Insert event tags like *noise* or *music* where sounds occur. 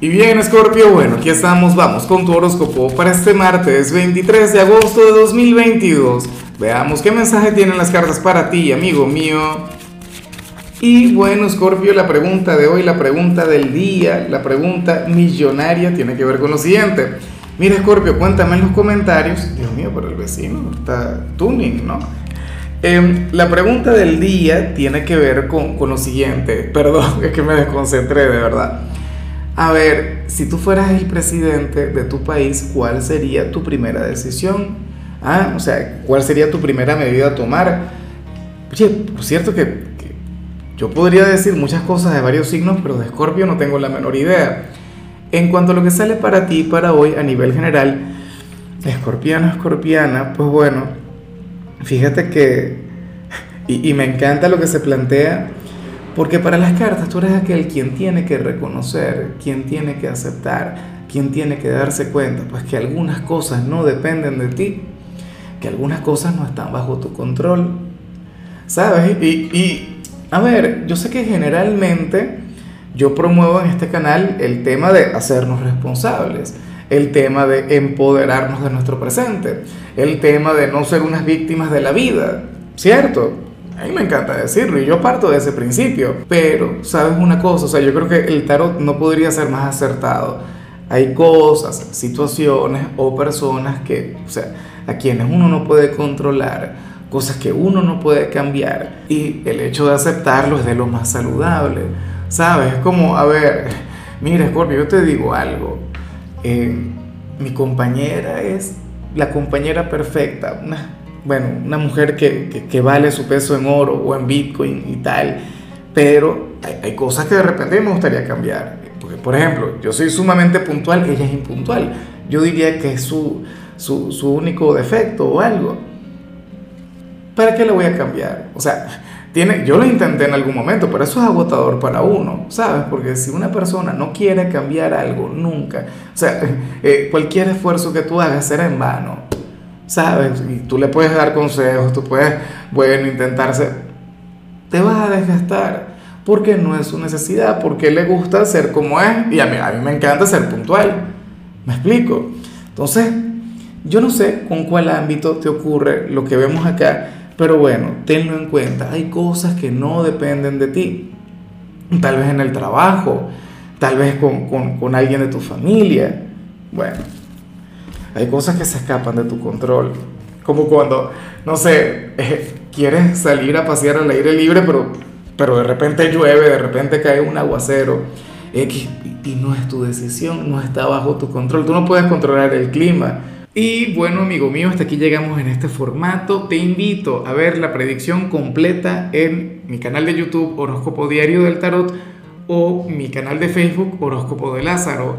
Y bien, Scorpio, bueno, aquí estamos, vamos con tu horóscopo para este martes 23 de agosto de 2022. Veamos qué mensaje tienen las cartas para ti, amigo mío. Y bueno, Scorpio, la pregunta de hoy, la pregunta del día, la pregunta millonaria tiene que ver con lo siguiente. Mira, Scorpio, cuéntame en los comentarios. Dios mío, pero el vecino está tuning, ¿no? Em, la pregunta del día tiene que ver con, con lo siguiente. *laughs* Perdón, es que me desconcentré, de verdad. A ver, si tú fueras el presidente de tu país, ¿cuál sería tu primera decisión? Ah, o sea, ¿cuál sería tu primera medida a tomar? Oye, por cierto que, yo podría decir muchas cosas de varios signos, pero de Escorpio no tengo la menor idea. En cuanto a lo que sale para ti para hoy a nivel general, escorpiano, escorpiana, pues bueno, fíjate que, y me encanta lo que se plantea, porque para las cartas tú eres aquel quien tiene que reconocer, quien tiene que aceptar, quien tiene que darse cuenta, pues que algunas cosas no dependen de ti, que algunas cosas no están bajo tu control. ¿Sabes? Y, y a ver, yo sé que generalmente yo promuevo en este canal el tema de hacernos responsables, el tema de empoderarnos de nuestro presente, el tema de no ser unas víctimas de la vida, ¿cierto? A mí me encanta decirlo y yo parto de ese principio. Pero, ¿sabes una cosa? O sea, yo creo que el tarot no podría ser más acertado. Hay cosas, situaciones o personas que, o sea, a quienes uno no puede controlar, cosas que uno no puede cambiar. Y el hecho de aceptarlo es de lo más saludable. ¿Sabes? Es como, a ver, mira, Scorpio, yo te digo algo. Eh, mi compañera es la compañera perfecta, una bueno, una mujer que, que, vale su peso en oro o en Bitcoin y tal, pero hay, cosas que de repente me gustaría cambiar. Por ejemplo, yo soy sumamente puntual, ella es impuntual. Yo diría que es su, su, su único defecto o algo. ¿Para qué le voy a cambiar? O sea, tiene, yo lo intenté en algún momento, pero eso es agotador para uno, ¿sabes? Porque si una persona no quiere cambiar algo nunca, o sea, *laughs* eh, cualquier esfuerzo que tú hagas será en vano. ¿Sabes? Y tú le puedes dar consejos, tú puedes, bueno, intentarse, te vas a desgastar, porque no es su necesidad, porque le gusta ser como es, y a mí, a mí me encanta ser puntual, ¿me explico? Entonces, yo no sé con cuál ámbito te ocurre lo que vemos acá, pero bueno, tenlo en cuenta, hay cosas que no dependen de ti, tal vez en el trabajo, tal vez con, con, con alguien de tu familia, bueno, hay cosas que se escapan de tu control. Como cuando, no sé, eh, quieres salir a pasear al aire libre, pero, pero de repente llueve, de repente cae un aguacero. X, y no es tu decisión, no está bajo tu control. Tú no puedes controlar el clima. Y bueno, amigo mío, hasta aquí llegamos en este formato. Te invito a ver la predicción completa en mi canal de YouTube Horóscopo Diario del Tarot o mi canal de Facebook Horóscopo de Lázaro.